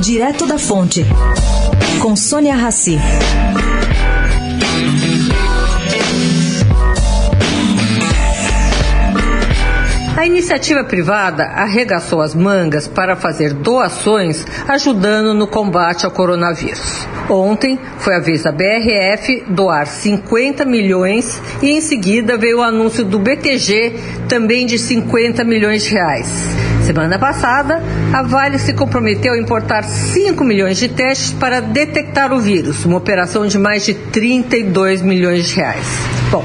Direto da Fonte, com Sônia Rassi. A iniciativa privada arregaçou as mangas para fazer doações ajudando no combate ao coronavírus. Ontem foi a vez da BRF doar 50 milhões e em seguida veio o anúncio do BTG também de 50 milhões de reais. Semana passada, a Vale se comprometeu a importar 5 milhões de testes para detectar o vírus, uma operação de mais de 32 milhões de reais. Bom,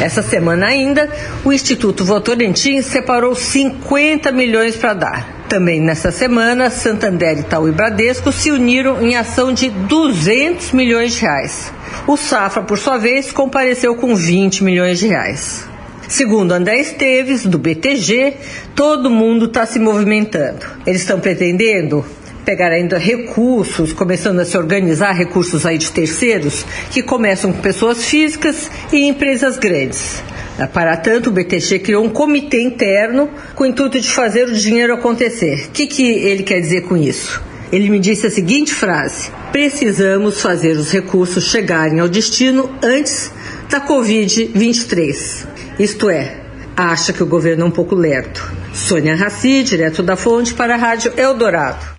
essa semana ainda, o Instituto Votorantim separou 50 milhões para dar. Também nessa semana, Santander, Itaú e Bradesco se uniram em ação de 200 milhões de reais. O Safra, por sua vez, compareceu com 20 milhões de reais. Segundo André Esteves, do BTG, todo mundo está se movimentando. Eles estão pretendendo pegar ainda recursos, começando a se organizar recursos aí de terceiros, que começam com pessoas físicas e empresas grandes. Para tanto, o BTG criou um comitê interno com o intuito de fazer o dinheiro acontecer. O que, que ele quer dizer com isso? Ele me disse a seguinte frase: precisamos fazer os recursos chegarem ao destino antes da Covid-23. Isto é, acha que o governo é um pouco lerdo. Sônia Raci, direto da fonte para a Rádio Eldorado.